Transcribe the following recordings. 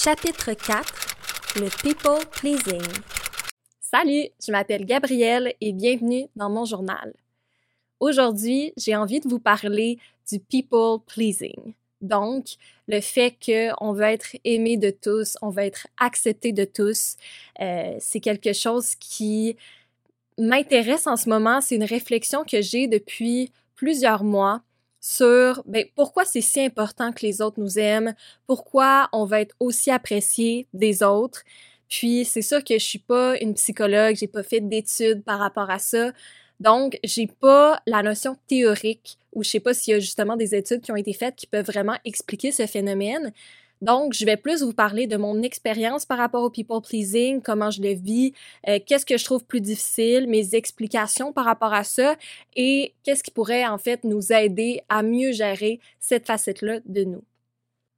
Chapitre 4 Le People Pleasing. Salut, je m'appelle Gabrielle et bienvenue dans mon journal. Aujourd'hui, j'ai envie de vous parler du People Pleasing. Donc, le fait qu'on veut être aimé de tous, on veut être accepté de tous, euh, c'est quelque chose qui m'intéresse en ce moment. C'est une réflexion que j'ai depuis plusieurs mois sur ben, pourquoi c'est si important que les autres nous aiment, pourquoi on va être aussi apprécié des autres? Puis c'est sûr que je suis pas une psychologue, j'ai pas fait d'études par rapport à ça. Donc, j'ai pas la notion théorique ou je sais pas s'il y a justement des études qui ont été faites qui peuvent vraiment expliquer ce phénomène. Donc, je vais plus vous parler de mon expérience par rapport au people pleasing, comment je le vis, euh, qu'est-ce que je trouve plus difficile, mes explications par rapport à ça et qu'est-ce qui pourrait en fait nous aider à mieux gérer cette facette-là de nous.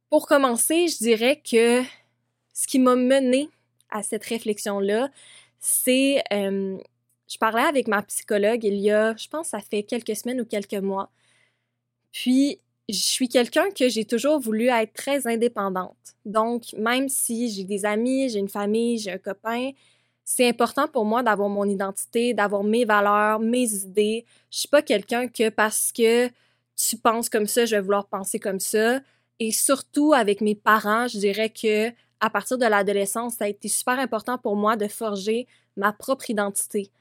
Pour commencer, je dirais que ce qui m'a mené à cette réflexion-là, c'est euh, je parlais avec ma psychologue il y a, je pense, ça fait quelques semaines ou quelques mois. Puis je suis quelqu'un que j'ai toujours voulu être très indépendante. Donc, même si j'ai des amis, j'ai une famille, j'ai un copain, c'est important pour moi d'avoir mon identité, d'avoir mes valeurs, mes idées. Je suis pas quelqu'un que parce que tu penses comme ça, je vais vouloir penser comme ça. Et surtout avec mes parents, je dirais que à partir de l'adolescence, ça a été super important pour moi de forger ma propre identité.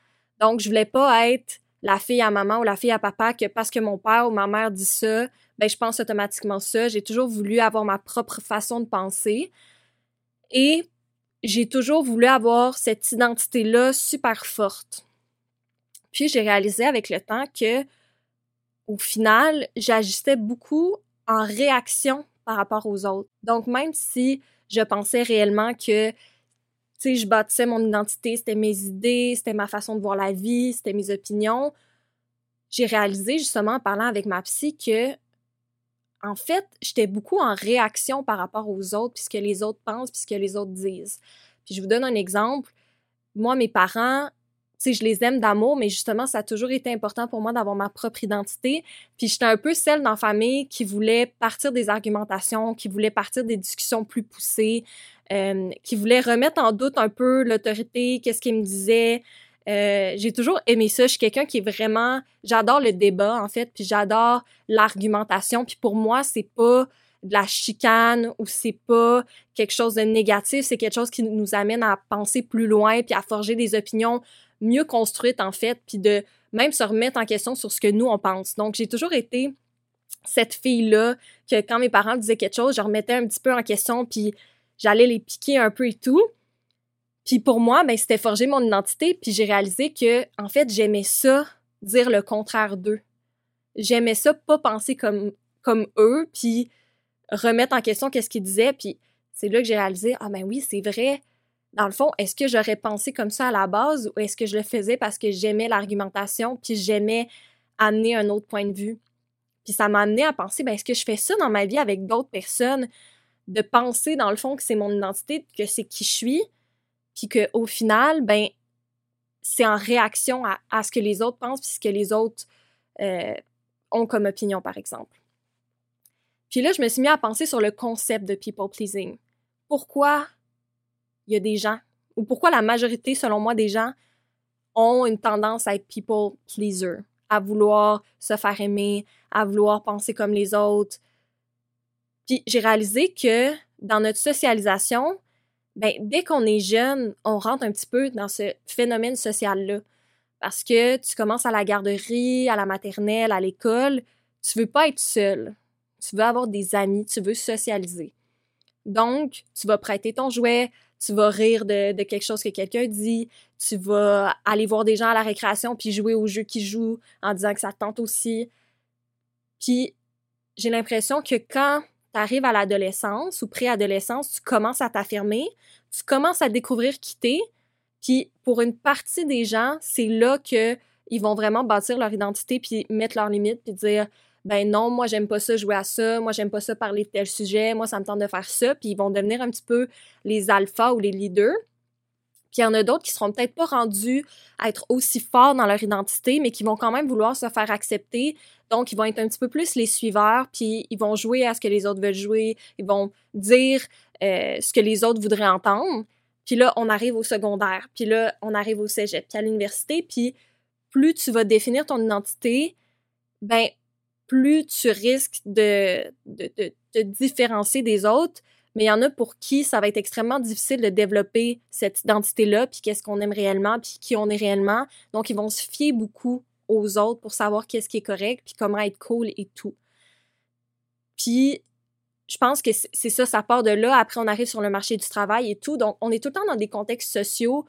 Donc, je voulais pas être la fille à maman ou la fille à papa que parce que mon père ou ma mère dit ça, ben je pense automatiquement ça. J'ai toujours voulu avoir ma propre façon de penser et j'ai toujours voulu avoir cette identité-là super forte. Puis j'ai réalisé avec le temps que au final, j'agissais beaucoup en réaction par rapport aux autres. Donc même si je pensais réellement que sais, je bâtissais mon identité, c'était mes idées, c'était ma façon de voir la vie, c'était mes opinions. J'ai réalisé justement en parlant avec ma psy que en fait, j'étais beaucoup en réaction par rapport aux autres, puisque les autres pensent, puisque les autres disent. Puis je vous donne un exemple. Moi, mes parents, je les aime d'amour, mais justement, ça a toujours été important pour moi d'avoir ma propre identité. Puis j'étais un peu celle dans la famille qui voulait partir des argumentations, qui voulait partir des discussions plus poussées, euh, qui voulait remettre en doute un peu l'autorité, qu'est-ce qu'il me disait. Euh, j'ai toujours aimé ça. Je suis quelqu'un qui est vraiment, j'adore le débat en fait, puis j'adore l'argumentation. Puis pour moi, c'est pas de la chicane ou c'est pas quelque chose de négatif, c'est quelque chose qui nous amène à penser plus loin puis à forger des opinions mieux construites en fait, puis de même se remettre en question sur ce que nous on pense. Donc j'ai toujours été cette fille-là que quand mes parents disaient quelque chose, je remettais un petit peu en question puis j'allais les piquer un peu et tout. Puis pour moi, ben, c'était forger mon identité, puis j'ai réalisé que, en fait, j'aimais ça, dire le contraire d'eux. J'aimais ça, pas penser comme, comme eux, puis remettre en question qu'est-ce qu'ils disaient, puis c'est là que j'ai réalisé, ah ben oui, c'est vrai. Dans le fond, est-ce que j'aurais pensé comme ça à la base, ou est-ce que je le faisais parce que j'aimais l'argumentation, puis j'aimais amener un autre point de vue? Puis ça m'a amené à penser, ben est-ce que je fais ça dans ma vie avec d'autres personnes? De penser, dans le fond, que c'est mon identité, que c'est qui je suis, puis qu'au final, ben, c'est en réaction à, ce que les autres pensent, puis ce que les autres euh, ont comme opinion, par exemple. Puis là, je me suis mis à penser sur le concept de people pleasing. Pourquoi il y a des gens, ou pourquoi la majorité, selon moi, des gens ont une tendance à être people pleaser, à vouloir se faire aimer, à vouloir penser comme les autres. Puis j'ai réalisé que dans notre socialisation, ben, dès qu'on est jeune, on rentre un petit peu dans ce phénomène social-là. Parce que tu commences à la garderie, à la maternelle, à l'école, tu veux pas être seul. Tu veux avoir des amis, tu veux socialiser. Donc, tu vas prêter ton jouet, tu vas rire de, quelque chose que quelqu'un dit, tu vas aller voir des gens à la récréation puis jouer au jeu qu'ils jouent en disant que ça te tente aussi. Puis, j'ai l'impression que quand tu arrives à l'adolescence ou préadolescence, tu commences à t'affirmer, tu commences à découvrir qui t'es, puis pour une partie des gens, c'est là que ils vont vraiment bâtir leur identité puis mettre leurs limites puis dire ben non, moi j'aime pas ça jouer à ça, moi j'aime pas ça parler de tel sujet, moi ça me tente de faire ça, puis ils vont devenir un petit peu les alphas ou les leaders. Puis il y en a d'autres qui seront peut-être pas rendus à être aussi forts dans leur identité, mais qui vont quand même vouloir se faire accepter. Donc, ils vont être un petit peu plus les suiveurs, puis ils vont jouer à ce que les autres veulent jouer. Ils vont dire euh, ce que les autres voudraient entendre. Puis là, on arrive au secondaire, puis là, on arrive au cégep, puis à l'université, puis plus tu vas définir ton identité, ben plus tu risques de, de, de te différencier des autres, mais il y en a pour qui ça va être extrêmement difficile de développer cette identité-là, puis qu'est-ce qu'on aime réellement, puis qui on est réellement. Donc, ils vont se fier beaucoup aux autres pour savoir qu'est-ce qui est correct, puis comment être cool et tout. Puis, je pense que c'est ça, ça part de là. Après, on arrive sur le marché du travail et tout. Donc, on est tout le temps dans des contextes sociaux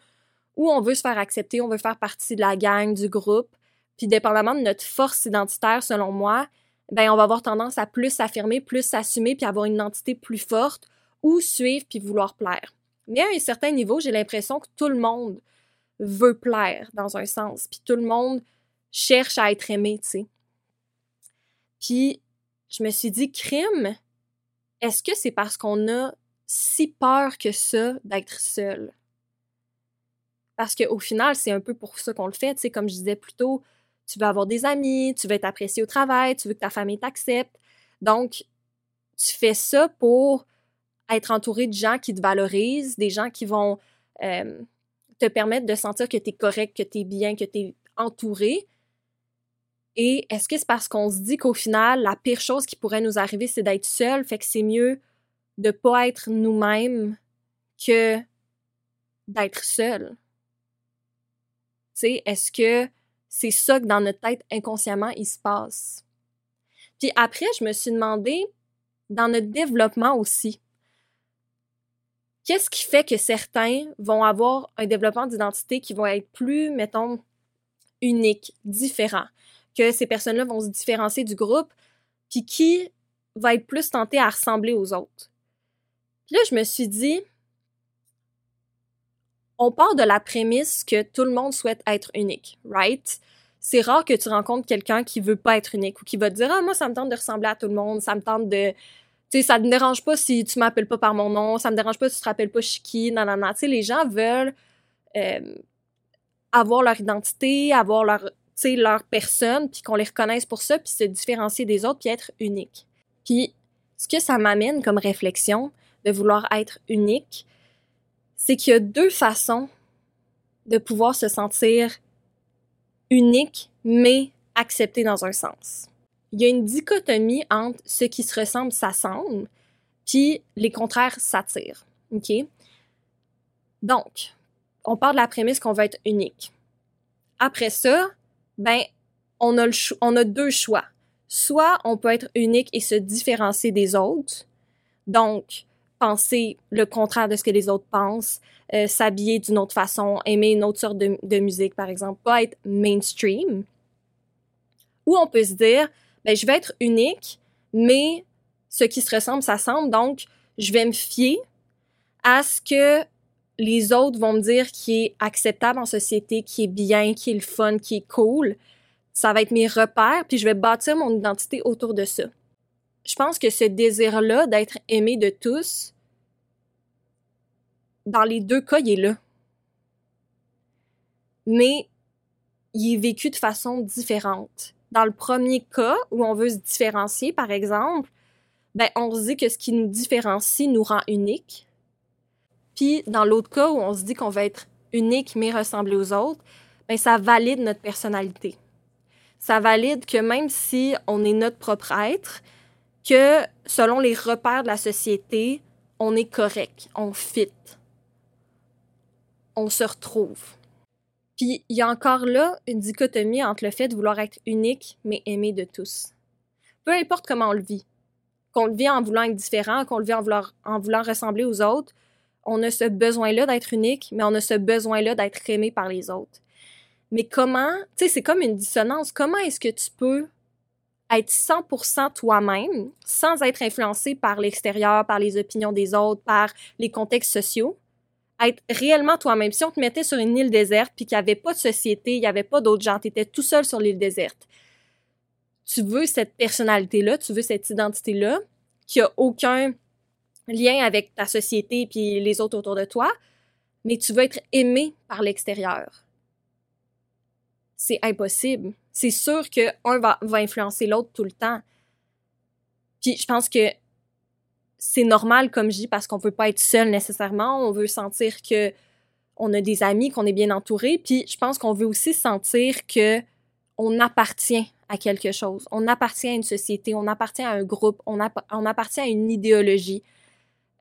où on veut se faire accepter, on veut faire partie de la gang, du groupe. Puis, dépendamment de notre force identitaire, selon moi, ben on va avoir tendance à plus s'affirmer, plus s'assumer, puis avoir une identité plus forte ou suivre puis vouloir plaire. Mais à un certain niveau, j'ai l'impression que tout le monde veut plaire dans un sens, puis tout le monde cherche à être aimé, tu sais. Puis je me suis dit, crime, est-ce que c'est parce qu'on a si peur que ça d'être seul? Parce qu'au final, c'est un peu pour ça qu'on le fait, tu sais, comme je disais plus tôt, tu veux avoir des amis, tu veux être apprécié au travail, tu veux que ta famille t'accepte. Donc, tu fais ça pour être entouré de gens qui te valorisent, des gens qui vont euh, te permettre de sentir que tu es correct, que tu es bien, que tu es entouré. Et est-ce que c'est parce qu'on se dit qu'au final, la pire chose qui pourrait nous arriver, c'est d'être seul, fait que c'est mieux de pas être nous-mêmes que d'être seul? Tu sais, est-ce que c'est ça que dans notre tête, inconsciemment, il se passe. Puis après, je me suis demandé, dans notre développement aussi, qu'est-ce qui fait que certains vont avoir un développement d'identité qui va être plus, mettons, unique, différent, que ces personnes-là vont se différencier du groupe, puis qui va être plus tenté à ressembler aux autres? Puis là, je me suis dit, on part de la prémisse que tout le monde souhaite être unique, right? C'est rare que tu rencontres quelqu'un qui veut pas être unique ou qui va te dire ah moi ça me tente de ressembler à tout le monde, ça me tente de tu sais ça me dérange pas si tu m'appelles pas par mon nom, ça me dérange pas si tu te rappelles pas Chiki, non non non, tu sais les gens veulent euh, avoir leur identité, avoir leur leur personne puis qu'on les reconnaisse pour ça puis se différencier des autres puis être unique. Puis ce que ça m'amène comme réflexion de vouloir être unique, c'est qu'il y a deux façons de pouvoir se sentir unique, mais accepté dans un sens. Il y a une dichotomie entre ce qui se ressemble s'assemble, puis les contraires s'attirent. Donc, on part de la prémisse qu'on va être unique. Après ça, ben, on a, on a deux choix. Soit on peut être unique et se différencier des autres. Donc, penser le contraire de ce que les autres pensent, euh, s'habiller d'une autre façon, aimer une autre sorte de, musique, par exemple, pas être mainstream. Ou on peut se dire, ben, je vais être unique, mais ce qui se ressemble, ça semble, donc je vais me fier à ce que les autres vont me dire qui est acceptable en société, qui est bien, qui est le fun, qui est cool. Ça va être mes repères, puis je vais bâtir mon identité autour de ça je pense que ce désir-là d'être aimé de tous, dans les deux cas, il est là. Mais il est vécu de façon différente. Dans le premier cas, où on veut se différencier, par exemple, ben, on se dit que ce qui nous différencie nous rend unique. Puis, dans l'autre cas, où on se dit qu'on va être unique mais ressembler aux autres, ben, ça valide notre personnalité. Ça valide que même si on est notre propre être, que selon les repères de la société, on est correct, on fit, on se retrouve. Puis il y a encore là une dichotomie entre le fait de vouloir être unique mais aimé de tous. Peu importe comment on le vit, qu'on le vit en voulant être différent, qu'on le vit en voulant, en voulant ressembler aux autres, on a ce besoin-là d'être unique, mais on a ce besoin-là d'être aimé par les autres. Mais comment, tu sais, c'est comme une dissonance. Comment est-ce que tu peux être 100% toi-même sans être influencé par l'extérieur, par les opinions des autres, par les contextes sociaux. Être réellement toi-même. Si on te mettait sur une île déserte puis qu'il n'y avait pas de société, il n'y avait pas d'autres gens, tu étais tout seul sur l'île déserte. Tu veux cette personnalité-là, tu veux cette identité-là qui a aucun lien avec ta société puis les autres autour de toi, mais tu veux être aimé par l'extérieur. C'est impossible c'est sûr qu'un va, influencer l'autre tout le temps. Puis je pense que c'est normal, comme je dis, parce qu'on veut pas être seul nécessairement. On veut sentir que on a des amis, qu'on est bien entouré. Puis je pense qu'on veut aussi sentir que on appartient à quelque chose. On appartient à une société, on appartient à un groupe, on, on appartient à une idéologie.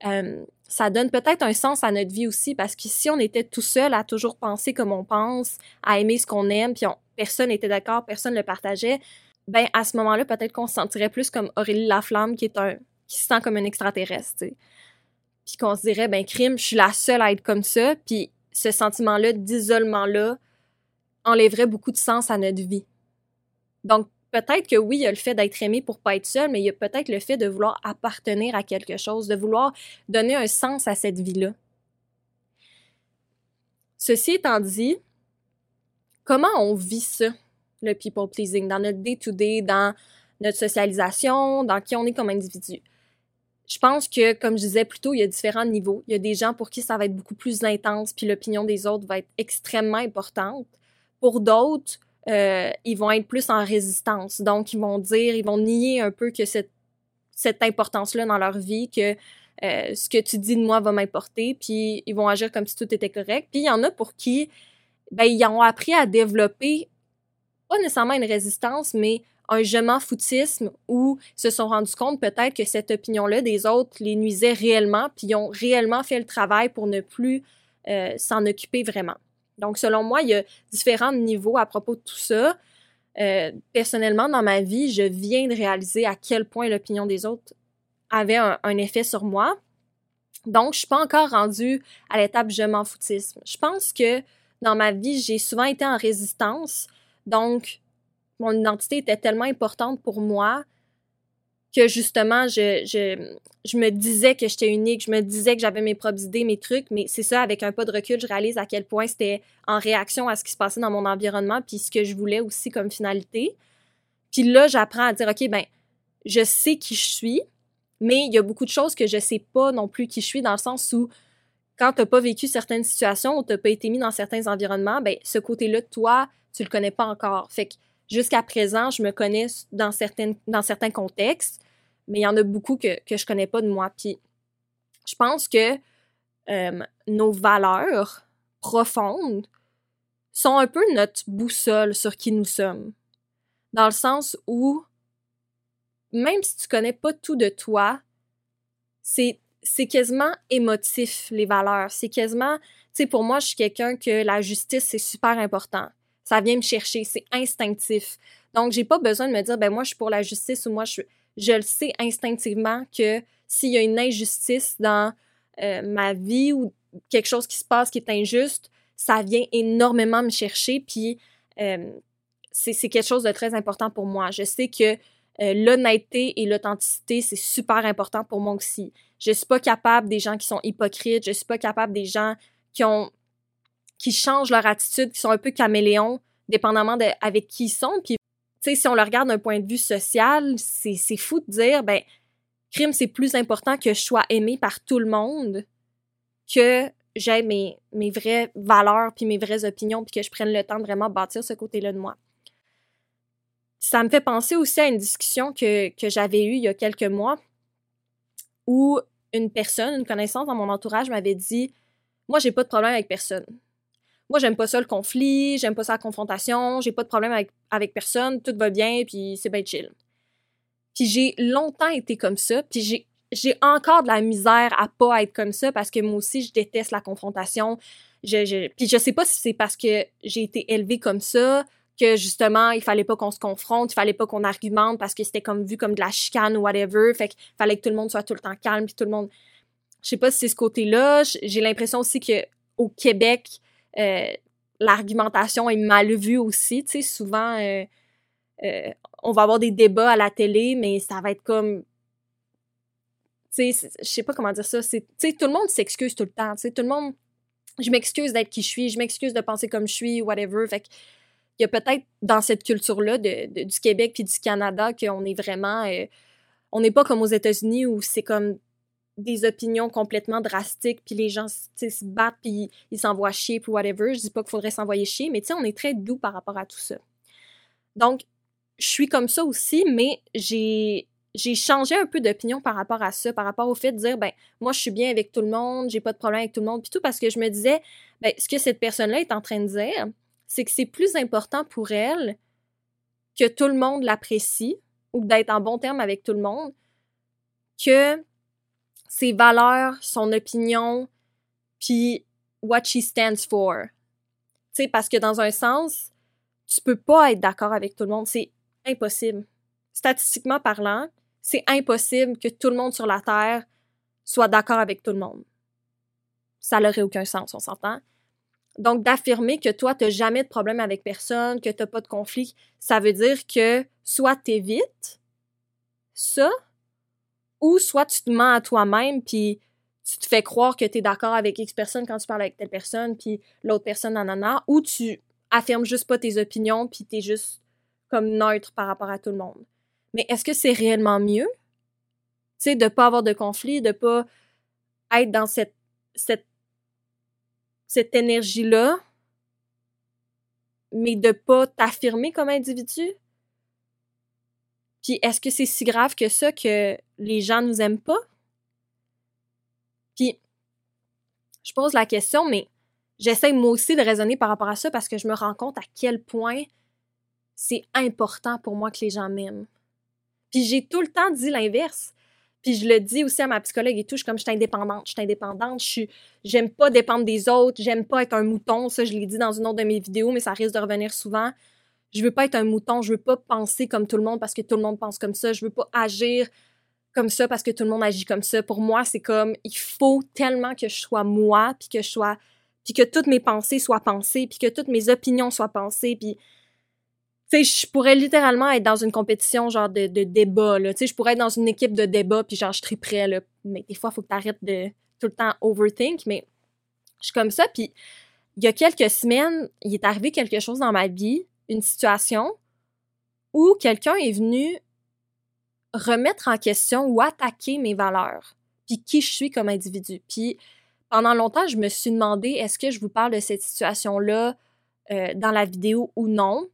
Euh, ça donne peut-être un sens à notre vie aussi parce que si on était tout seul à toujours penser comme on pense, à aimer ce qu'on aime, puis personne n'était d'accord, personne ne le partageait, ben à ce moment-là, peut-être qu'on se sentirait plus comme Aurélie Laflamme qui est un qui se sent comme un extraterrestre, Puis qu'on se dirait, ben, crime, je suis la seule à être comme ça. Puis ce sentiment-là d'isolement-là enlèverait beaucoup de sens à notre vie. Donc, peut-être que oui, il y a le fait d'être aimé pour pas être seul, mais il y a peut-être le fait de vouloir appartenir à quelque chose, de vouloir donner un sens à cette vie-là. Ceci étant dit, comment on vit ça, le people pleasing, dans notre day-to-day, -day, dans notre socialisation, dans qui on est comme individu? je pense que, comme je disais plus tôt, il y a différents niveaux. Il y a des gens pour qui ça va être beaucoup plus intense, puis l'opinion des autres va être extrêmement importante. Pour d'autres, euh, ils vont être plus en résistance. Donc, ils vont dire, ils vont nier un peu que cette, cette importance-là dans leur vie, que euh, ce que tu dis de moi va m'importer, puis ils vont agir comme si tout était correct. Puis il y en a pour qui, ben, ils ont appris à développer, pas nécessairement une résistance, mais un je m'en foutisme où se sont rendus compte peut-être que cette opinion-là des autres les nuisait réellement, puis ils ont réellement fait le travail pour ne plus euh, s'en occuper vraiment. Donc, selon moi, il y a différents niveaux à propos de tout ça. Euh, personnellement, dans ma vie, je viens de réaliser à quel point l'opinion des autres avait un, effet sur moi. Donc, je suis pas encore rendue à l'étape je m'en foutisme. Je pense que dans ma vie, j'ai souvent été en résistance. Donc, mon identité était tellement importante pour moi que justement, je, je, je me disais que j'étais unique, je me disais que j'avais mes propres idées, mes trucs, mais c'est ça, avec un pas de recul, je réalise à quel point c'était en réaction à ce qui se passait dans mon environnement, puis ce que je voulais aussi comme finalité. Puis là, j'apprends à dire, OK, ben, je sais qui je suis, mais il y a beaucoup de choses que je sais pas non plus qui je suis, dans le sens où quand tu n'as pas vécu certaines situations ou tu n'as pas été mis dans certains environnements, ben, ce côté-là de toi, tu le connais pas encore. Fait que jusqu'à présent, je me connais dans, certaines, dans certains contextes, mais il y en a beaucoup que, que je connais pas de moi. Puis je pense que nos valeurs profondes sont un peu notre boussole sur qui nous sommes. Dans le sens où, même si tu connais pas tout de toi, c'est, c'est quasiment émotif, les valeurs. C'est quasiment, tu sais, pour moi, je suis quelqu'un que la justice, c'est super important ça vient me chercher, c'est instinctif. Donc, j'ai pas besoin de me dire, ben moi, je suis pour la justice ou moi, je, je le sais instinctivement que s'il y a une injustice dans euh, ma vie ou quelque chose qui se passe qui est injuste, ça vient énormément me chercher. Puis, euh, c'est quelque chose de très important pour moi. Je sais que euh, l'honnêteté et l'authenticité, c'est super important pour moi aussi. Je suis pas capable des gens qui sont hypocrites, je suis pas capable des gens qui ont qui changent leur attitude, qui sont un peu caméléons, dépendamment de avec qui ils sont. Puis, tu sais, si on le regarde d'un point de vue social, c'est fou de dire, ben, crime, c'est plus important que je sois aimé par tout le monde que j'ai mes, vraies valeurs puis mes vraies opinions puis que je prenne le temps de vraiment bâtir ce côté-là de moi. Ça me fait penser aussi à une discussion que, que j'avais eue il y a quelques mois où une personne, une connaissance dans mon entourage m'avait dit Moi, j'ai pas de problème avec personne. Moi, j'aime pas ça le conflit, j'aime pas ça la confrontation, j'ai pas de problème avec, avec personne, tout va bien, puis c'est bien chill. Puis j'ai longtemps été comme ça, puis j'ai j'ai encore de la misère à pas être comme ça parce que moi aussi je déteste la confrontation. Je, je, puis je sais pas si c'est parce que j'ai été élevée comme ça que justement il fallait pas qu'on se confronte, il fallait pas qu'on argumente parce que c'était comme vu comme de la chicane ou whatever, fait qu'il fallait que tout le monde soit tout le temps calme puis tout le monde je sais pas si c'est ce côté-là, j'ai l'impression aussi que au Québec, euh, l'argumentation est mal vue aussi. Tu sais, souvent, euh, euh, on va avoir des débats à la télé, mais ça va être comme. Tu sais, je sais pas comment dire ça. Tu sais, tout le monde s'excuse tout le temps. Tu sais, tout le monde. Je m'excuse d'être qui je suis, je m'excuse de penser comme je suis, whatever. Fait il y a peut-être dans cette culture-là du Québec puis du Canada qu'on est vraiment. on n'est pas comme aux États-Unis où c'est comme des opinions complètement drastiques, puis les gens se battent, puis ils s'envoient chier, puis whatever. Je dis pas qu'il faudrait s'envoyer chier, mais tu sais, on est très doux par rapport à tout ça. Donc, je suis comme ça aussi, mais j'ai j'ai changé un peu d'opinion par rapport à ça, par rapport au fait de dire, ben, moi, je suis bien avec tout le monde, j'ai pas de problème avec tout le monde, puis tout, parce que je me disais, ben, ce que cette personne-là est en train de dire, c'est que c'est plus important pour elle que tout le monde l'apprécie ou d'être en bon terme avec tout le monde que ses valeurs, son opinion, puis what she stands for. Tu sais, parce que dans un sens, tu peux pas être d'accord avec tout le monde. C'est impossible. Statistiquement parlant, c'est impossible que tout le monde sur la Terre soit d'accord avec tout le monde. Ça n'aurait aucun sens, on s'entend? Donc, d'affirmer que toi, tu n'as jamais de problème avec personne, que tu n'as pas de conflit, ça veut dire que soit tu évites ça, ou soit tu te mens à toi-même, puis tu te fais croire que tu es d'accord avec X personne quand tu parles avec telle personne, puis l'autre personne, nanana, ou tu affirmes juste pas tes opinions, puis tu es juste comme neutre par rapport à tout le monde. Mais est-ce que c'est réellement mieux? Tu sais, de pas avoir de conflit, de pas être dans cette, cette, cette énergie-là, mais de pas t'affirmer comme individu? Puis est-ce que c'est si grave que ça que les gens nous aiment pas? Puis je pose la question, mais j'essaie moi aussi de raisonner par rapport à ça parce que je me rends compte à quel point c'est important pour moi que les gens m'aiment. Puis j'ai tout le temps dit l'inverse. Puis je le dis aussi à ma psychologue et tout, je suis comme je suis indépendante, je suis indépendante, je suis j'aime pas dépendre des autres, j'aime pas être un mouton, ça je l'ai dit dans une autre de mes vidéos mais ça risque de revenir souvent. Je veux pas être un mouton, je veux pas penser comme tout le monde parce que tout le monde pense comme ça, je veux pas agir comme ça parce que tout le monde agit comme ça. Pour moi, c'est comme il faut tellement que je sois moi, puis que je sois puis que toutes mes pensées soient pensées, puis que toutes mes opinions soient pensées, puis tu je pourrais littéralement être dans une compétition genre de, débat, je pourrais être dans une équipe de débat, puis genre, je prêt, là. Mais des fois, il faut que tu arrêtes de tout le temps overthink, mais je suis comme ça, puis il y a quelques semaines, il est arrivé quelque chose dans ma vie une situation où quelqu'un est venu remettre en question ou attaquer mes valeurs, puis qui je suis comme individu. Puis pendant longtemps, je me suis demandé est-ce que je vous parle de cette situation-là euh, dans la vidéo ou non?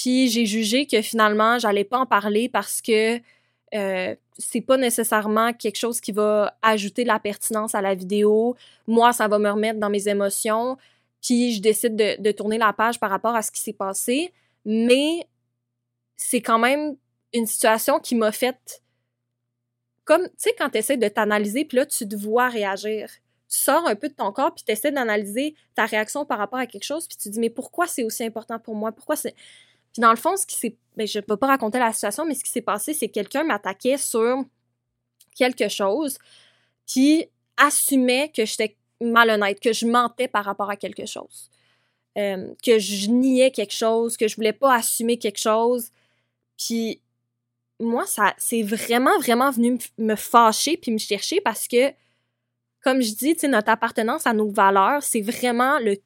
Puis j'ai jugé que finalement, j'allais pas en parler parce que euh, c'est pas nécessairement quelque chose qui va ajouter de la pertinence à la vidéo. Moi, ça va me remettre dans mes émotions puis je décide de, tourner la page par rapport à ce qui s'est passé. Mais c'est quand même une situation qui m'a fait comme, tu sais, quand tu essaies de t'analyser, puis là, tu te vois réagir. Tu sors un peu de ton corps, puis tu essaies d'analyser ta réaction par rapport à quelque chose, puis tu te dis, mais pourquoi c'est aussi important pour moi? Pourquoi c'est. Puis dans le fond, ce qui s'est. Ben, je ne peux pas raconter la situation, mais ce qui s'est passé, c'est que quelqu'un m'attaquait sur quelque chose, qui assumait que j'étais malhonnête, que je mentais par rapport à quelque chose, euh, que je niais quelque chose, que je voulais pas assumer quelque chose. Puis moi, ça, c'est vraiment, vraiment venu me fâcher puis me chercher parce que, comme je dis, notre appartenance à nos valeurs, c'est vraiment le,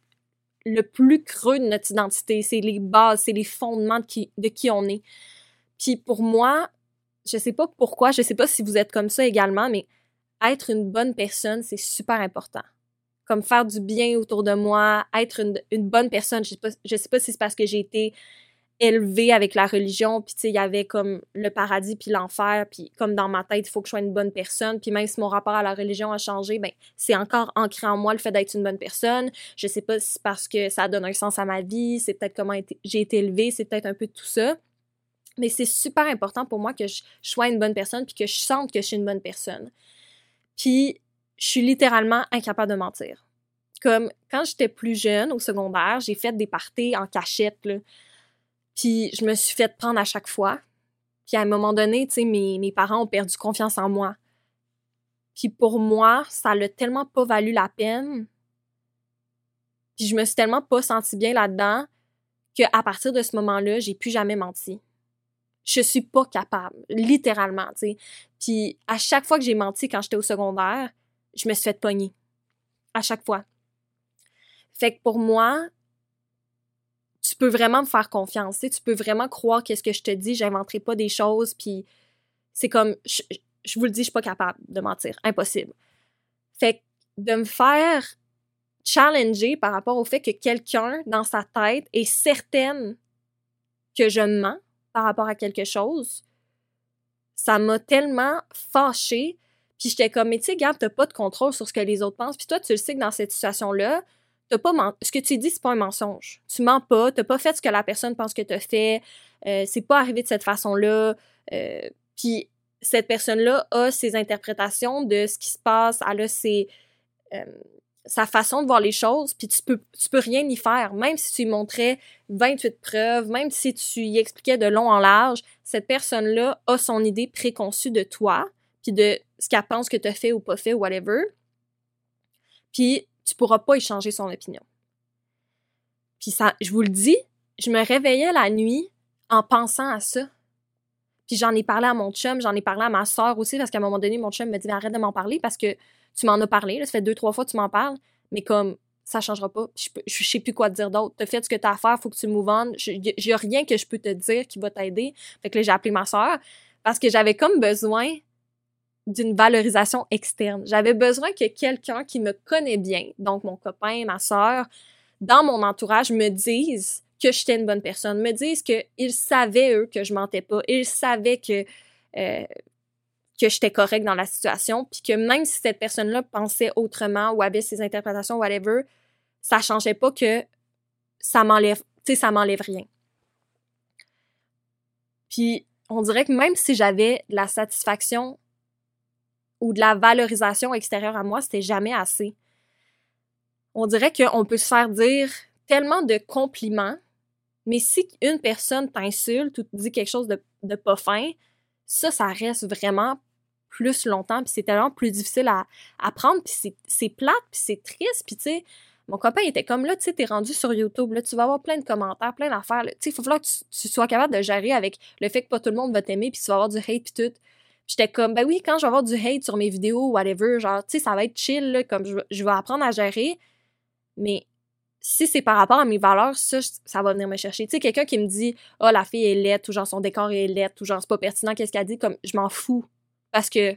le plus creux de notre identité. C'est les bases, c'est les fondements de qui, on est. Puis pour moi, je sais pas pourquoi, je sais pas si vous êtes comme ça également, mais être une bonne personne, c'est super important comme faire du bien autour de moi, être une, une bonne personne. Je sais pas, je sais pas si c'est parce que j'ai été élevée avec la religion, puis il y avait comme le paradis puis l'enfer, puis comme dans ma tête, il faut que je sois une bonne personne, puis même si mon rapport à la religion a changé, ben c'est encore ancré en moi le fait d'être une bonne personne. Je sais pas si c'est parce que ça donne un sens à ma vie, c'est peut-être comment j'ai été élevée, c'est peut-être un peu tout ça. Mais c'est super important pour moi que je, sois une bonne personne, puis que je sente que je suis une bonne personne. Puis je suis littéralement incapable de mentir. Comme quand j'étais plus jeune, au secondaire, j'ai fait des parties en cachette. Puis je me suis fait prendre à chaque fois. Puis à un moment donné, tu sais, mes, parents ont perdu confiance en moi. Puis pour moi, ça l'a tellement pas valu la peine. Puis je me suis tellement pas sentie bien là-dedans qu'à partir de ce moment-là, j'ai plus jamais menti. Je suis pas capable, littéralement, tu sais. Puis à chaque fois que j'ai menti quand j'étais au secondaire, je me suis fait pogner. À chaque fois. Fait que pour moi, tu peux vraiment me faire confiance. Tu, peux vraiment croire qu'est-ce que je te dis, j'inventerai pas des choses, puis c'est comme, je, vous le dis, je suis pas capable de mentir. Impossible. Fait que de me faire challenger par rapport au fait que quelqu'un, dans sa tête, est certaine que je mens par rapport à quelque chose, ça m'a tellement fâchée. Puis j'étais comme, mais tu sais, Gab, t'as pas de contrôle sur ce que les autres pensent. Puis toi, tu le sais que dans cette situation-là, pas ce que tu dis, c'est pas un mensonge. Tu mens pas, t'as pas fait ce que la personne pense que t'as fait. Euh, c'est pas arrivé de cette façon-là. Euh, puis cette personne-là a ses interprétations de ce qui se passe. Elle a ses, euh, sa façon de voir les choses, puis tu peux, tu peux rien y faire. Même si tu lui montrais 28 preuves, même si tu y expliquais de long en large, cette personne-là a son idée préconçue de toi, puis de ce qu'elle pense que tu as fait ou pas fait, whatever. Puis tu pourras pas y changer son opinion. Puis ça, je vous le dis, je me réveillais la nuit en pensant à ça. Puis j'en ai parlé à mon chum, j'en ai parlé à ma soeur aussi, parce qu'à un moment donné, mon chum me dit arrête de m'en parler parce que tu m'en as parlé, là, ça fait deux, trois fois que tu m'en parles, mais comme ça changera pas. Je, je, sais plus quoi te dire d'autre. T'as fait ce que t'as à faire, faut que tu move on. J'ai rien que je peux te dire qui va t'aider. Fait que là, j'ai appelé ma soeur parce que j'avais comme besoin d'une valorisation externe. J'avais besoin que quelqu'un qui me connaît bien, donc mon copain, ma soeur, dans mon entourage, me dise que j'étais une bonne personne, me dise qu'ils savaient, eux, que je mentais pas. Ils savaient que, euh, j'étais correct dans la situation, puis que même si cette personne-là pensait autrement ou avait ses interprétations, whatever, ça changeait pas que ça m'enlève, tu sais, ça m'enlève rien. Puis on dirait que même si j'avais de la satisfaction ou de la valorisation extérieure à moi, c'était jamais assez. On dirait qu'on peut se faire dire tellement de compliments, mais si une personne t'insulte ou te dit quelque chose de, de pas fin, ça, ça reste vraiment plus longtemps, puis c'est tellement plus difficile à, apprendre, puis c'est plate, puis c'est triste, puis tu sais, mon copain était comme là, tu sais, t'es rendu sur YouTube, là, tu vas avoir plein de commentaires, plein d'affaires, tu sais, il faut falloir que tu, sois capable de gérer avec le fait que pas tout le monde va t'aimer, puis tu vas avoir du hate, puis tout. J'étais comme, ben oui, quand je vais avoir du hate sur mes vidéos, whatever, genre, tu sais, ça va être chill, là, comme je, je vais apprendre à gérer, mais si c'est par rapport à mes valeurs, ça, ça va venir me chercher. Tu sais, quelqu'un qui me dit, oh, la fille est laide, ou genre son décor est laide, ou genre c'est pas pertinent, qu'est-ce qu'elle dit, comme, je m'en fous. Parce que,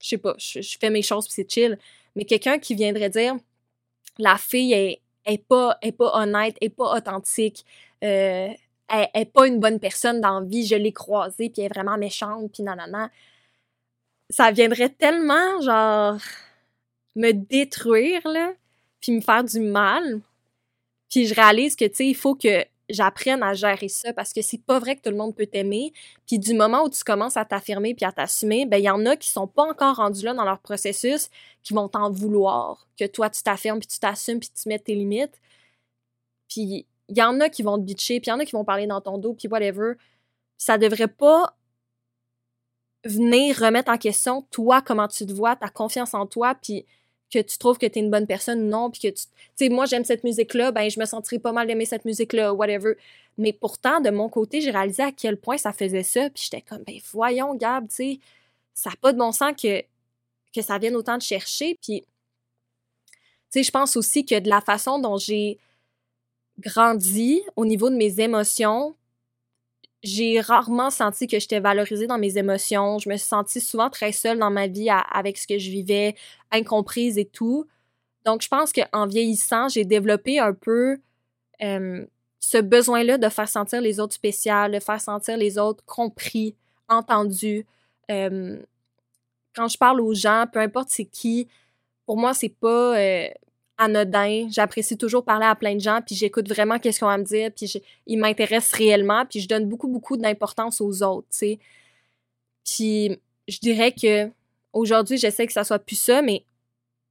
je sais pas, je, fais mes choses puis c'est chill. Mais quelqu'un qui viendrait dire, la fille est, est, pas, est pas honnête, est pas authentique, euh, elle, est pas une bonne personne dans vie, je l'ai croisée puis elle est vraiment méchante puis nanana. Ça viendrait tellement, genre, me détruire, là, puis me faire du mal puis je réalise que, tu sais, il faut que j'apprenne à gérer ça parce que c'est pas vrai que tout le monde peut t'aimer. Puis du moment où tu commences à t'affirmer puis à t'assumer, ben il y en a qui sont pas encore rendus là dans leur processus, qui vont t'en vouloir que toi tu t'affirmes puis tu t'assumes puis tu mets tes limites. Puis il y en a qui vont te bitcher, puis il y en a qui vont parler dans ton dos puis whatever. Ça devrait pas venir remettre en question toi comment tu te vois, ta confiance en toi puis que tu trouves que tu es une bonne personne non, puis que tu sais moi j'aime cette musique là, ben je me sentirais pas mal d'aimer cette musique là, whatever. Mais pourtant de mon côté, j'ai réalisé à quel point ça faisait ça, puis j'étais comme ben voyons Gab, tu sais, ça n'a pas de bon sens que que ça vienne autant de chercher, puis tu sais je pense aussi que de la façon dont j'ai grandi au niveau de mes émotions, j'ai rarement senti que j'étais valorisée dans mes émotions. Je me suis sentie souvent très seule dans ma vie avec ce que je vivais, incomprise et tout. Donc, je pense qu'en vieillissant, j'ai développé un peu ce besoin-là de faire sentir les autres spéciales, de faire sentir les autres compris, entendus. quand je parle aux gens, peu importe c'est qui, pour moi, c'est pas euh, anodin. J'apprécie toujours parler à plein de gens, puis j'écoute vraiment qu'est-ce qu'on va me dire, puis ils m'intéressent réellement, puis je donne beaucoup, beaucoup d'importance aux autres, tu sais. Puis je dirais que aujourd'hui, j'essaie que ça soit plus ça, mais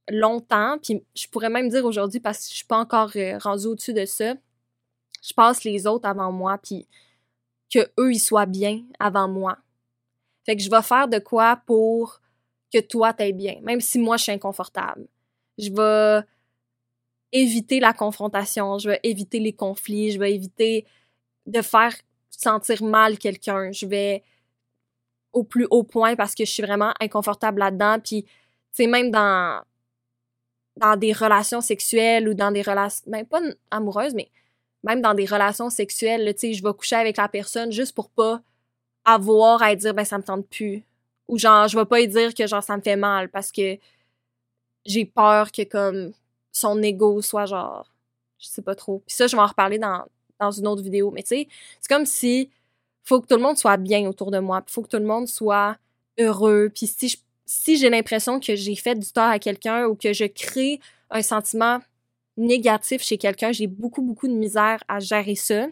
longtemps, puis je pourrais même dire aujourd'hui, parce que je suis pas encore euh, rendue au-dessus de ça, je passe les autres avant moi, puis que eux, ils soient bien avant moi. Fait que je vais faire de quoi pour que toi, t'ailles bien, même si moi, je suis inconfortable. Je vais éviter la confrontation, je vais éviter les conflits, je vais éviter de faire sentir mal quelqu'un. Je vais au plus haut point parce que je suis vraiment inconfortable là-dedans. Puis, tu sais, même dans, dans des relations sexuelles ou dans des relations, même pas amoureuses, mais même dans des relations sexuelles, tu sais, je vais coucher avec la personne juste pour pas avoir à dire, ben, ça me tente plus. Ou genre, je vais pas dire que genre, ça me fait mal parce que j'ai peur que comme son ego soit genre, je sais pas trop. Puis ça, je vais en reparler dans, dans une autre vidéo. Mais tu sais, c'est comme si faut que tout le monde soit bien autour de moi, faut que tout le monde soit heureux. Puis si si j'ai l'impression que j'ai fait du tort à quelqu'un ou que je crée un sentiment négatif chez quelqu'un, j'ai beaucoup beaucoup de misère à gérer ça.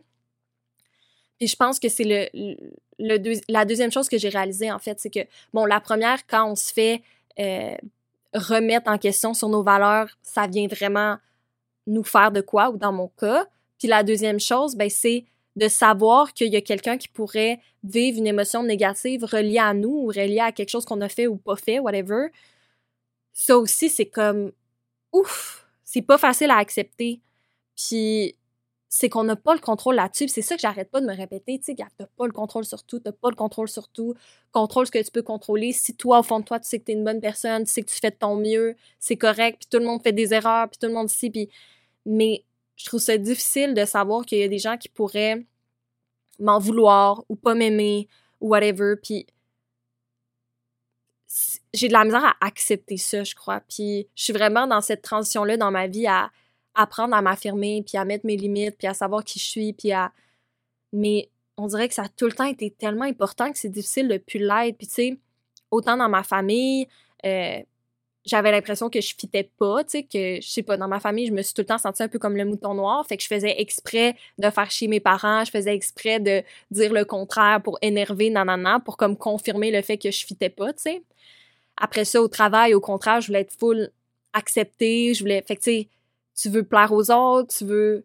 Puis je pense que c'est le, le, la deuxième chose que j'ai réalisée en fait, c'est que bon la première quand on se fait euh, remettre en question sur nos valeurs, ça vient vraiment nous faire de quoi ou dans mon cas. Puis la deuxième chose, ben c'est de savoir qu'il y a quelqu'un qui pourrait vivre une émotion négative reliée à nous ou reliée à quelque chose qu'on a fait ou pas fait, whatever. Ça aussi, c'est comme ouf, c'est pas facile à accepter. Puis c'est qu'on n'a pas le contrôle là-dessus. C'est ça que j'arrête pas de me répéter. Tu sais, t'as pas le contrôle sur tout, t'as pas le contrôle sur tout. Contrôle ce que tu peux contrôler. Si toi, au fond de toi, tu sais que t'es une bonne personne, tu sais que tu fais de ton mieux, c'est correct, puis tout le monde fait des erreurs, puis tout le monde sait, puis... Mais je trouve ça difficile de savoir qu'il y a des gens qui pourraient m'en vouloir ou pas m'aimer ou whatever. Puis j'ai de la misère à accepter ça, je crois. Puis je suis vraiment dans cette transition-là dans ma vie à apprendre à m'affirmer, puis à mettre mes limites, puis à savoir qui je suis, puis à... Mais on dirait que ça a tout le temps été tellement important que c'est difficile de plus l'être. Puis tu sais, autant dans ma famille, euh, j'avais l'impression que je fitais pas, tu sais, que, je sais pas, dans ma famille, je me suis tout le temps sentie un peu comme le mouton noir, fait que je faisais exprès de faire chier mes parents, je faisais exprès de dire le contraire pour énerver, nanana, pour comme confirmer le fait que je fitais pas, tu sais. Après ça, au travail, au contraire, je voulais être full acceptée, je voulais, fait que tu sais, tu veux plaire aux autres, tu veux...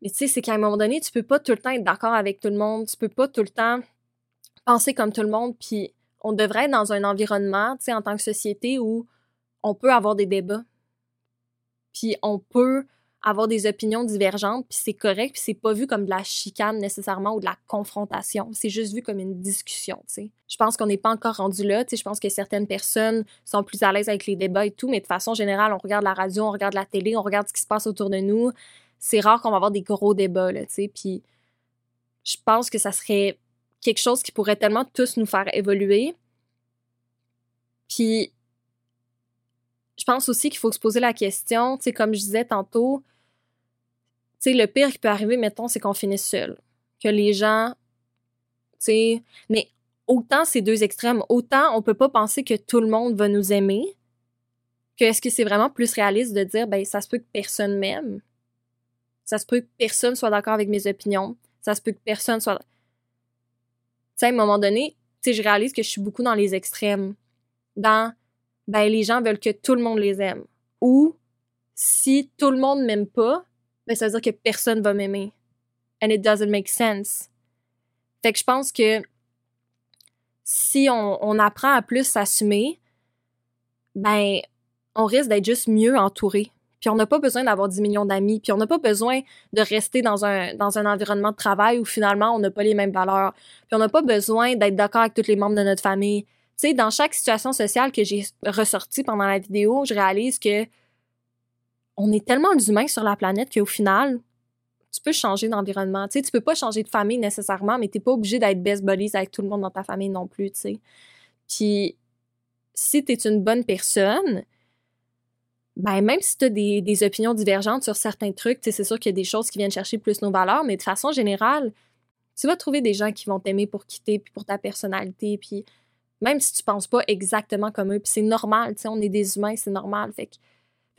Mais tu sais, c'est qu'à un moment donné, tu peux pas tout le temps être d'accord avec tout le monde, tu peux pas tout le temps penser comme tout le monde, puis on devrait être dans un environnement, tu sais, en tant que société où on peut avoir des débats. Puis on peut avoir des opinions divergentes, puis c'est correct, puis c'est pas vu comme de la chicane nécessairement ou de la confrontation. C'est juste vu comme une discussion, tu sais. Je pense qu'on n'est pas encore rendu là, tu sais. Je pense que certaines personnes sont plus à l'aise avec les débats et tout, mais de façon générale, on regarde la radio, on regarde la télé, on regarde ce qui se passe autour de nous. C'est rare qu'on va avoir des gros débats, là, tu sais. Puis je pense que ça serait quelque chose qui pourrait tellement tous nous faire évoluer. Puis, je pense aussi qu'il faut se poser la question, tu comme je disais tantôt, tu le pire qui peut arriver, mettons, c'est qu'on finisse seul. Que les gens, tu sais, mais autant ces deux extrêmes, autant on peut pas penser que tout le monde va nous aimer, que est-ce que c'est vraiment plus réaliste de dire, ben, ça se peut que personne m'aime, ça se peut que personne soit d'accord avec mes opinions, ça se peut que personne soit sais, à un moment donné, tu je réalise que je suis beaucoup dans les extrêmes. Dans, ben, les gens veulent que tout le monde les aime. Ou, si tout le monde m'aime pas, ben, ça veut dire que personne va m'aimer. And it doesn't make sense. Fait que je pense que si on, apprend à plus s'assumer, ben, on risque d'être juste mieux entouré puis on n'a pas besoin d'avoir 10 millions d'amis, puis on n'a pas besoin de rester dans un, dans un environnement de travail où finalement on n'a pas les mêmes valeurs, puis on n'a pas besoin d'être d'accord avec tous les membres de notre famille. Sais, dans chaque situation sociale que j'ai ressortie pendant la vidéo, je réalise que on est tellement d'humains sur la planète qu'au final, tu peux changer d'environnement. Tu peux pas changer de famille nécessairement, mais t'es pas obligé d'être best buddies avec tout le monde dans ta famille non plus, tu sais. Puis, si tu es une bonne personne, ben même si tu as des, des, opinions divergentes sur certains trucs, c'est sûr qu'il y a des choses qui viennent chercher plus nos valeurs, mais de façon générale, tu vas trouver des gens qui vont t'aimer pour quitter, puis pour ta personnalité, puis même si tu penses pas exactement comme eux, puis c'est normal, tu sais, on est des humains, c'est normal. Fait que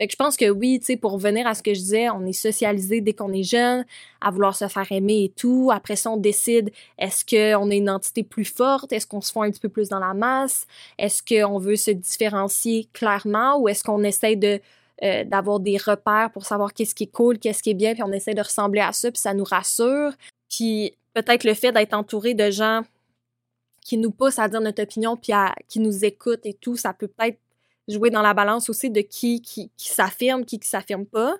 fait que je pense que oui, tu sais, pour revenir à ce que je disais, on est socialisé dès qu'on est jeune, à vouloir se faire aimer et tout. Après ça, on décide, est-ce qu'on est une entité plus forte? Est-ce qu'on se fond un petit peu plus dans la masse? Est-ce qu'on veut se différencier clairement ou est-ce qu'on essaie de euh, d'avoir des repères pour savoir qu'est-ce qui est cool, qu'est-ce qui est bien, puis on essaie de ressembler à ça, puis ça nous rassure. Puis peut-être le fait d'être entouré de gens qui nous poussent à dire notre opinion, puis qui nous écoutent et tout, ça peut peut-être jouer dans la balance aussi de qui, qui, s'affirme, qui, qui s'affirme pas.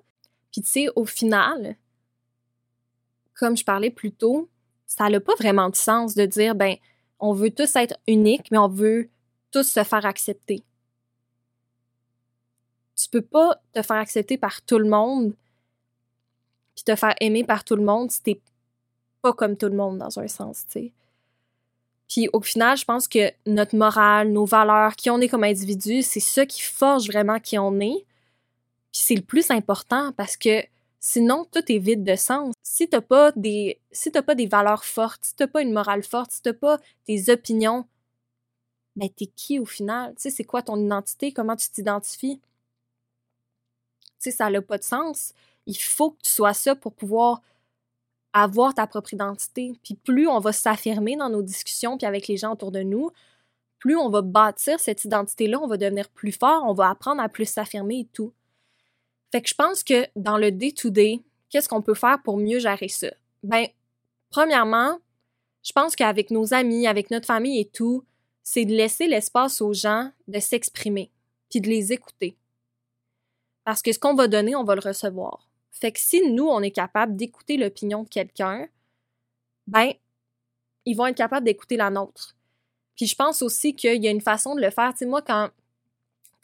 Puis tu sais, au final, comme je parlais plus tôt, ça n'a pas vraiment de sens de dire, ben, on veut tous être uniques, mais on veut tous se faire accepter. Tu peux pas te faire accepter par tout le monde, puis te faire aimer par tout le monde si t'es pas comme tout le monde dans un sens, tu sais. Puis au final, je pense que notre morale, nos valeurs, qui on est comme individu, c'est ça qui forge vraiment qui on est. Puis c'est le plus important parce que Sinon, tout est vide de sens. Si t'as pas des, si t'as pas des valeurs fortes, si t'as pas une morale forte, si t'as pas des opinions, ben t'es qui au final? Tu sais, c'est quoi ton identité? Comment tu t'identifies? Tu sais, ça n'a pas de sens. Il faut que tu sois ça pour pouvoir avoir ta propre identité. Puis plus on va s'affirmer dans nos discussions puis avec les gens autour de nous, plus on va bâtir cette identité-là, on va devenir plus fort, on va apprendre à plus s'affirmer et tout. Fait que je pense que dans le day-to-day, qu'est-ce qu'on peut faire pour mieux gérer ça? Ben, premièrement, je pense qu'avec nos amis, avec notre famille et tout, c'est de laisser l'espace aux gens de s'exprimer, puis de les écouter. Parce que ce qu'on va donner, on va le recevoir. Fait que si nous, on est capable d'écouter l'opinion de quelqu'un, ben, ils vont être capables d'écouter la nôtre. Puis je pense aussi qu'il y a une façon de le faire. Tu sais, moi, quand,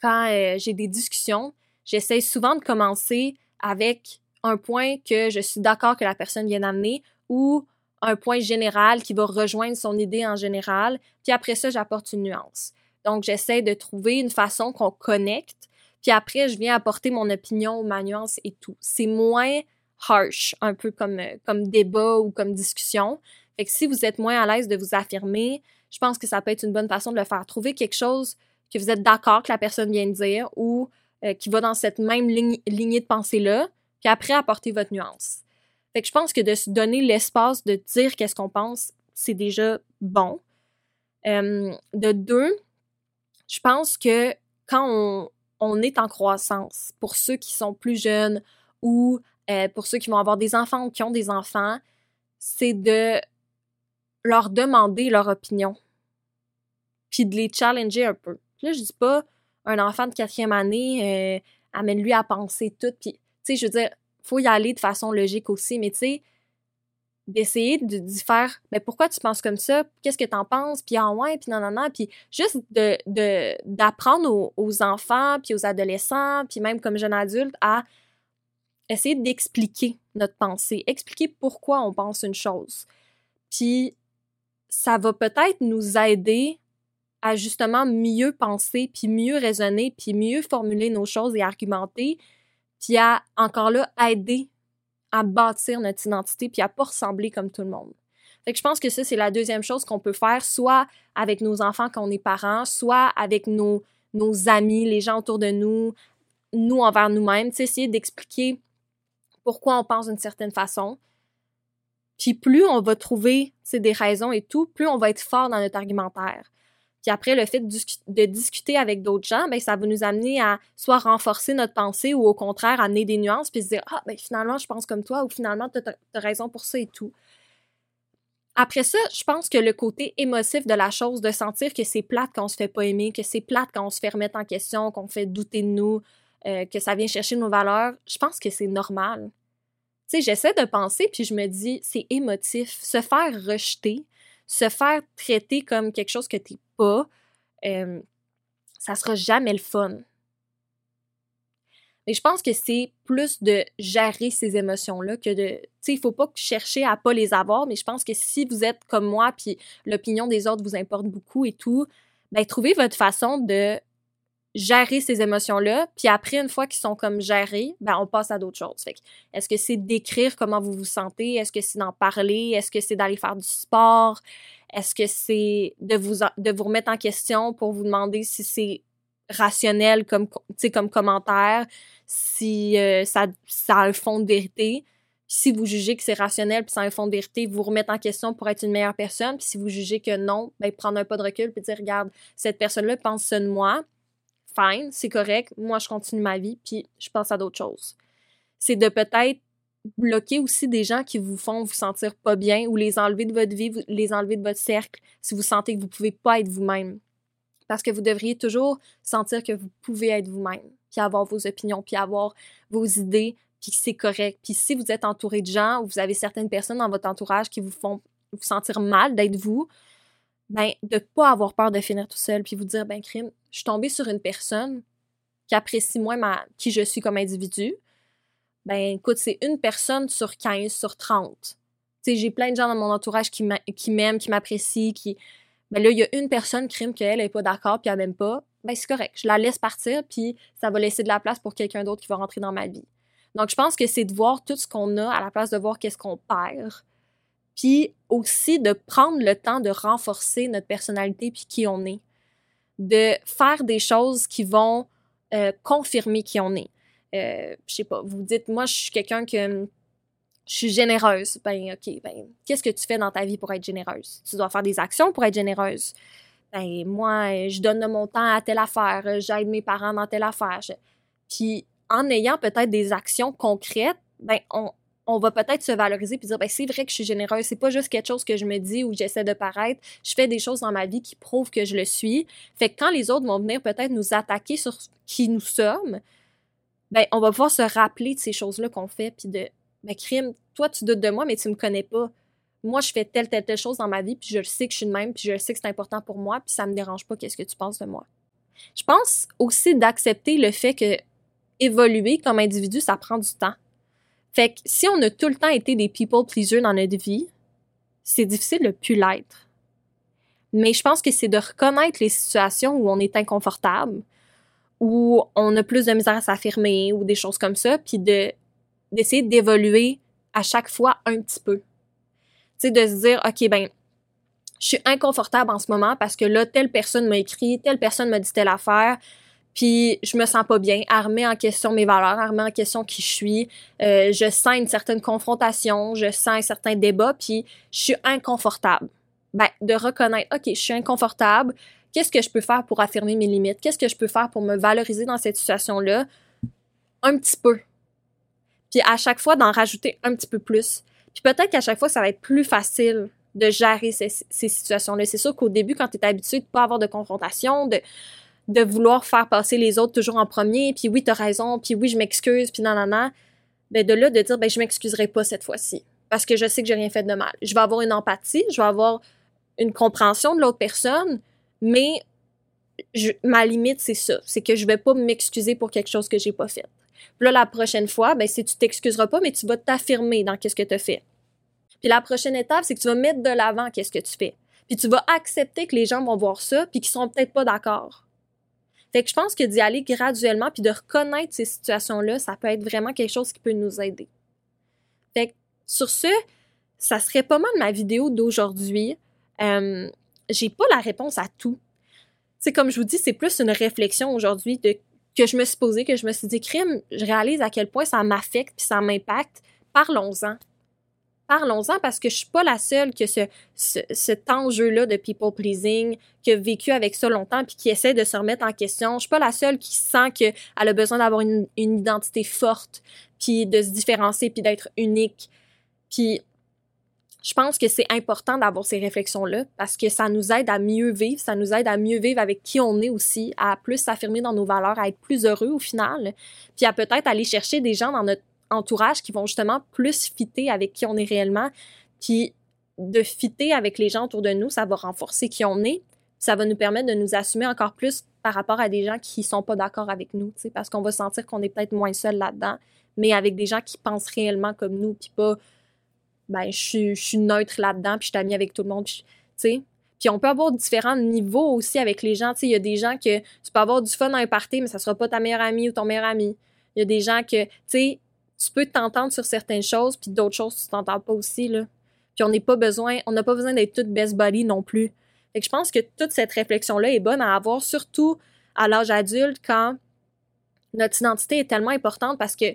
euh, j'ai des discussions, j'essaie souvent de commencer avec un point que je suis d'accord que la personne vient d'amener ou un point général qui va rejoindre son idée en général. Puis après ça, j'apporte une nuance. Donc, j'essaie de trouver une façon qu'on connecte puis après, je viens apporter mon opinion, ma nuance et tout. C'est moins harsh, un peu comme, euh, comme débat ou comme discussion. Fait que si vous êtes moins à l'aise de vous affirmer, je pense que ça peut être une bonne façon de le faire. Trouver quelque chose que vous êtes d'accord que la personne vient de dire ou euh, qui va dans cette même lignée de pensée-là, puis après apporter votre nuance. Fait que je pense que de se donner l'espace de dire qu'est-ce qu'on pense, c'est déjà bon. Euh, de deux, je pense que quand on, on est en croissance. Pour ceux qui sont plus jeunes ou euh, pour ceux qui vont avoir des enfants ou qui ont des enfants, c'est de leur demander leur opinion, puis de les challenger un peu. là, je dis pas un enfant de quatrième année, euh, amène-lui à penser tout, puis, tu sais, je veux dire, faut y aller de façon logique aussi, mais tu sais, d'essayer de, de faire mais pourquoi tu penses comme ça? Qu'est-ce que tu en penses puis en ouais puis non non non puis juste de d'apprendre aux, enfants puis aux adolescents puis même comme jeune adulte à essayer d'expliquer notre pensée expliquer pourquoi on pense une chose. Puis ça va peut-être nous aider à justement mieux penser puis mieux raisonner puis mieux formuler nos choses et argumenter puis à encore là aider à bâtir notre identité puis à pas ressembler comme tout le monde. Fait je pense que ça, c'est la deuxième chose qu'on peut faire, soit avec nos enfants quand on est parents, soit avec nos, nos amis, les gens autour de nous, nous envers nous-mêmes, essayer d'expliquer pourquoi on pense d'une certaine façon. Puis plus on va trouver des raisons et tout, plus on va être fort dans notre argumentaire. Puis après, le fait de, discuter avec d'autres gens, ben, ça va nous amener à soit renforcer notre pensée ou au contraire amener des nuances puis se dire Ah, ben finalement, je pense comme toi ou finalement, tu as, raison pour ça et tout. Après ça, je pense que le côté émotif de la chose, de sentir que c'est plate quand on se fait pas aimer, que c'est plate quand on se fait remettre en question, qu'on fait douter de nous, euh, que ça vient chercher nos valeurs, je pense que c'est normal. Tu sais, j'essaie de penser puis je me dis, c'est émotif. Se faire rejeter, se faire traiter comme quelque chose que t'es pas, euh, ça sera jamais le fun. Mais je pense que c'est plus de gérer ces émotions-là que de. Tu sais, il faut pas chercher à pas les avoir, mais je pense que si vous êtes comme moi, puis l'opinion des autres vous importe beaucoup et tout, ben, trouvez votre façon de gérer ces émotions-là, puis après, une fois qu'ils sont comme gérés, ben, on passe à d'autres choses. Fait est-ce que c'est d'écrire comment vous vous sentez? Est-ce que c'est d'en parler? Est-ce que c'est d'aller faire du sport? Est-ce que c'est de vous, de vous remettre en question pour vous demander si c'est rationnel comme, comme commentaire, si euh, ça, a un fond de vérité? si vous jugez que c'est rationnel puis a un fond de vérité, vous remettre en question pour être une meilleure personne. Puis si vous jugez que non, ben prendre un pas de recul puis dire regarde, cette personne-là pense ça de moi, c'est correct, moi je continue ma vie, puis je pense à d'autres choses. C'est de peut-être bloquer aussi des gens qui vous font vous sentir pas bien ou les enlever de votre vie, les enlever de votre cercle si vous sentez que vous pouvez pas être vous-même. Parce que vous devriez toujours sentir que vous pouvez être vous-même, puis avoir vos opinions, puis avoir vos idées, puis c'est correct. Puis si vous êtes entouré de gens ou vous avez certaines personnes dans votre entourage qui vous font vous sentir mal d'être vous, ben, de pas avoir peur de finir tout seul, puis vous dire, ben, crime, je suis tombée sur une personne qui apprécie moins qui je suis comme individu. Ben, écoute, c'est une personne sur 15, sur 30. Tu j'ai plein de gens dans mon entourage qui m'aiment, qui m'apprécient, qui. Ben là, il y a une personne, crime, qu'elle est pas d'accord, puis elle m'aime pas. Ben, c'est correct. Je la laisse partir, puis ça va laisser de la place pour quelqu'un d'autre qui va rentrer dans ma vie. Donc, je pense que c'est de voir tout ce qu'on a à la place de voir qu'est-ce qu'on perd. Puis aussi de prendre le temps de renforcer notre personnalité puis qui on est. De faire des choses qui vont euh, confirmer qui on est. Euh, je sais pas, vous dites, moi, je suis quelqu'un que je suis généreuse. Ben, OK, ben, qu'est-ce que tu fais dans ta vie pour être généreuse? Tu dois faire des actions pour être généreuse. Ben, moi, je donne mon temps à telle affaire, j'aide mes parents dans telle affaire. Puis, en ayant peut-être des actions concrètes, ben, on, on va peut-être se valoriser puis dire ben c'est vrai que je suis généreuse, c'est pas juste quelque chose que je me dis ou j'essaie de paraître, je fais des choses dans ma vie qui prouvent que je le suis. Fait que quand les autres vont venir peut-être nous attaquer sur qui nous sommes, ben on va pouvoir se rappeler de ces choses-là qu'on fait puis de ben crime, toi tu doutes de moi mais tu me connais pas. Moi je fais telle telle telle chose dans ma vie puis je sais que je suis de même puis je sais que c'est important pour moi puis ça me dérange pas qu'est-ce que tu penses de moi. Je pense aussi d'accepter le fait que évoluer comme individu ça prend du temps. Fait que si on a tout le temps été des people pleasers dans notre vie, c'est difficile de plus l'être. Mais je pense que c'est de reconnaître les situations où on est inconfortable, où on a plus de misère à s'affirmer ou des choses comme ça, puis de d'essayer d'évoluer à chaque fois un petit peu. Tu sais, de se dire, OK, ben, je suis inconfortable en ce moment parce que là, telle personne m'a écrit, telle personne m'a dit telle affaire, puis je me sens pas bien, armée en question mes valeurs, armée en question qui je suis. Euh, je sens une certaine confrontation, je sens un certain débat, puis je suis inconfortable. Ben, de reconnaître, OK, je suis inconfortable, qu'est-ce que je peux faire pour affirmer mes limites? Qu'est-ce que je peux faire pour me valoriser dans cette situation-là? Un petit peu. Puis à chaque fois, d'en rajouter un petit peu plus. Puis peut-être qu'à chaque fois, ça va être plus facile de gérer ces, ces situations-là. C'est sûr qu'au début, quand tu es habitué de pas avoir de confrontation, de de vouloir faire passer les autres toujours en premier, puis oui, t'as raison, puis oui, je m'excuse, puis non, ben de là, de dire, ben je m'excuserai pas cette fois-ci, parce que je sais que j'ai rien fait de mal. Je vais avoir une empathie, je vais avoir une compréhension de l'autre personne, mais ma limite, c'est ça, c'est que je vais pas m'excuser pour quelque chose que j'ai pas fait. Puis là, la prochaine fois, ben si tu t'excuseras pas, mais tu vas t'affirmer dans qu'est-ce que tu fait. Puis la prochaine étape, c'est que tu vas mettre de l'avant qu'est-ce que tu fais. Puis tu vas accepter que les gens vont voir ça, puis qu'ils sont peut-être pas d'accord. Fait que je pense que d'y aller graduellement puis de reconnaître ces situations-là, ça peut être vraiment quelque chose qui peut nous aider. Fait que sur ce, ça serait pas mal ma vidéo d'aujourd'hui. Euh, j'ai pas la réponse à tout. C'est comme je vous dis, c'est plus une réflexion aujourd'hui de que je me suis posée, que je me suis dit, crime, je réalise à quel point ça m'affecte puis ça m'impacte. Parlons-en parlons-en parce que je suis pas la seule que ce, cet enjeu-là de people pleasing, qui a vécu avec ça longtemps puis qui essaie de se remettre en question. Je suis pas la seule qui sent qu'elle a besoin d'avoir une, identité forte puis de se différencier puis d'être unique. Puis je pense que c'est important d'avoir ces réflexions-là parce que ça nous aide à mieux vivre, ça nous aide à mieux vivre avec qui on est aussi, à plus s'affirmer dans nos valeurs, à être plus heureux au final, puis à peut-être aller chercher des gens dans notre entourage qui vont justement plus fitter avec qui on est réellement. Puis de fitter avec les gens autour de nous, ça va renforcer qui on est. Ça va nous permettre de nous assumer encore plus par rapport à des gens qui sont pas d'accord avec nous, parce qu'on va sentir qu'on est peut-être moins seul là-dedans, mais avec des gens qui pensent réellement comme nous, puis pas, ben, je suis neutre là-dedans, puis je suis amie avec tout le monde, tu sais. Puis on peut avoir différents niveaux aussi avec les gens. Tu sais, il y a des gens que tu peux avoir du fun à un party, mais ça sera pas ta meilleure amie ou ton meilleur ami. Il y a des gens que, tu sais, tu peux t'entendre sur certaines choses, puis d'autres choses, tu t'entends pas aussi, là. Puis on n'est pas besoin, on n'a pas besoin d'être toutes best body non plus. Fait que je pense que toute cette réflexion-là est bonne à avoir, surtout à l'âge adulte, quand notre identité est tellement importante parce que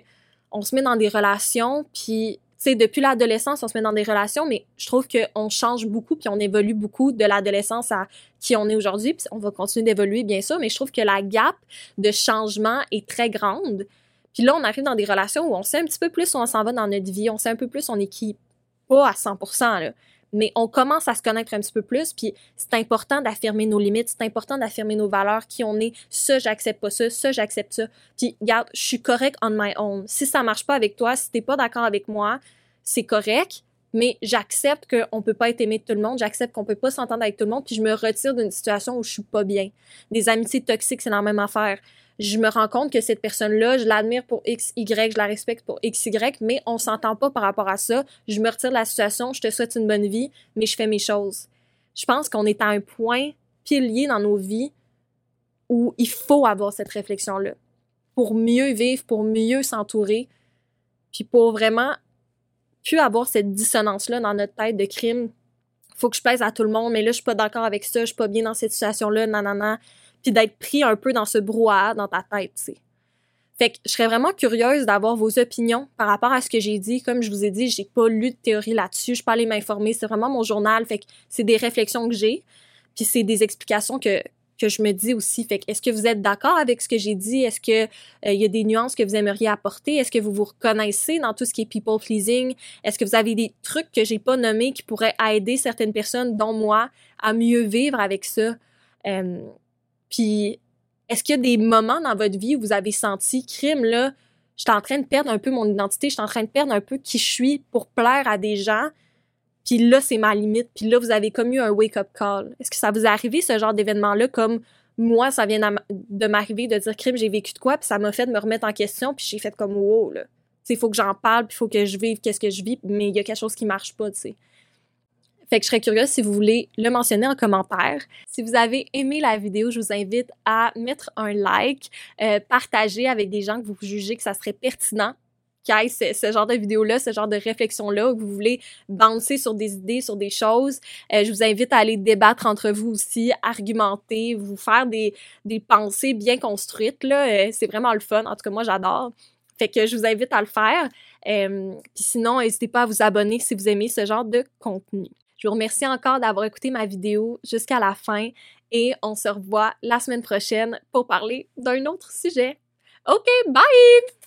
on se met dans des relations, puis tu sais, depuis l'adolescence, on se met dans des relations, mais je trouve qu'on change beaucoup, puis on évolue beaucoup de l'adolescence à qui on est aujourd'hui, puis on va continuer d'évoluer, bien sûr, mais je trouve que la gap de changement est très grande. Puis là, on arrive dans des relations où on sait un petit peu plus où on s'en va dans notre vie, on sait un peu plus on est qui, pas à 100%, là. Mais on commence à se connaître un petit peu plus, puis c'est important d'affirmer nos limites, c'est important d'affirmer nos valeurs, qui on est, ça, j'accepte pas ça, ça, j'accepte ça. Puis, regarde, je suis correct on my own. Si ça marche pas avec toi, si t'es pas d'accord avec moi, c'est correct, mais j'accepte qu'on peut pas être aimé de tout le monde, j'accepte qu'on peut pas s'entendre avec tout le monde, puis je me retire d'une situation où je suis pas bien. Des amitiés toxiques, c'est la même affaire je me rends compte que cette personne-là, je l'admire pour X, Y, je la respecte pour X, Y, mais on s'entend pas par rapport à ça. Je me retire de la situation, je te souhaite une bonne vie, mais je fais mes choses. Je pense qu'on est à un point pilier dans nos vies où il faut avoir cette réflexion-là. Pour mieux vivre, pour mieux s'entourer, Puis pour vraiment plus avoir cette dissonance-là dans notre tête de crime, faut que je pèse à tout le monde, mais là, je suis pas d'accord avec ça, je suis pas bien dans cette situation-là, nanana. Puis d'être pris un peu dans ce brouhaha dans ta tête, tu sais. Fait que je serais vraiment curieuse d'avoir vos opinions par rapport à ce que j'ai dit. Comme je vous ai dit, j'ai pas lu de théorie là-dessus, je suis pas allée m'informer, c'est vraiment mon journal, fait que c'est des réflexions que j'ai, puis c'est des explications que que je me dis aussi. Fait que est-ce que vous êtes d'accord avec ce que j'ai dit? Est-ce que euh, il y a des nuances que vous aimeriez apporter? Est-ce que vous vous reconnaissez dans tout ce qui est people pleasing? Est-ce que vous avez des trucs que j'ai pas nommés qui pourraient aider certaines personnes, dont moi, à mieux vivre avec ça? Euh, Puis est-ce qu'il y a des moments dans votre vie où vous avez senti crime là je suis en train de perdre un peu mon identité, je suis en train de perdre un peu qui je suis pour plaire à des gens. Puis là, c'est ma limite. Puis là, vous avez comme eu un wake-up call? Est-ce que ça vous est arrivé, ce genre d'événement-là, comme moi, ça vient de m'arriver de dire, crime, j'ai vécu de quoi, puis ça m'a fait de me remettre en question, puis j'ai fait comme, wow, là. Il faut que j'en parle, puis il faut que je vive qu'est-ce que je vis, mais il y a quelque chose qui marche pas, tu sais. Fait que je serais curieuse si vous voulez le mentionner en commentaire. Si vous avez aimé la vidéo, je vous invite à mettre un like, euh, partager avec des gens que vous jugez que ça serait pertinent qu'il y ce, genre de vidéo-là, ce genre de réflexion-là, où vous voulez bouncer sur des idées, sur des choses. Euh, je vous invite à aller débattre entre vous aussi, argumenter, vous faire des, pensées bien construites. Là, euh, c'est vraiment le fun. En tout cas, moi, j'adore. Fait que je vous invite à le faire. Puis sinon, n'hésitez pas à vous abonner si vous aimez ce genre de contenu. Je vous remercie encore d'avoir écouté ma vidéo jusqu'à la fin et on se revoit la semaine prochaine pour parler d'un autre sujet. OK, bye!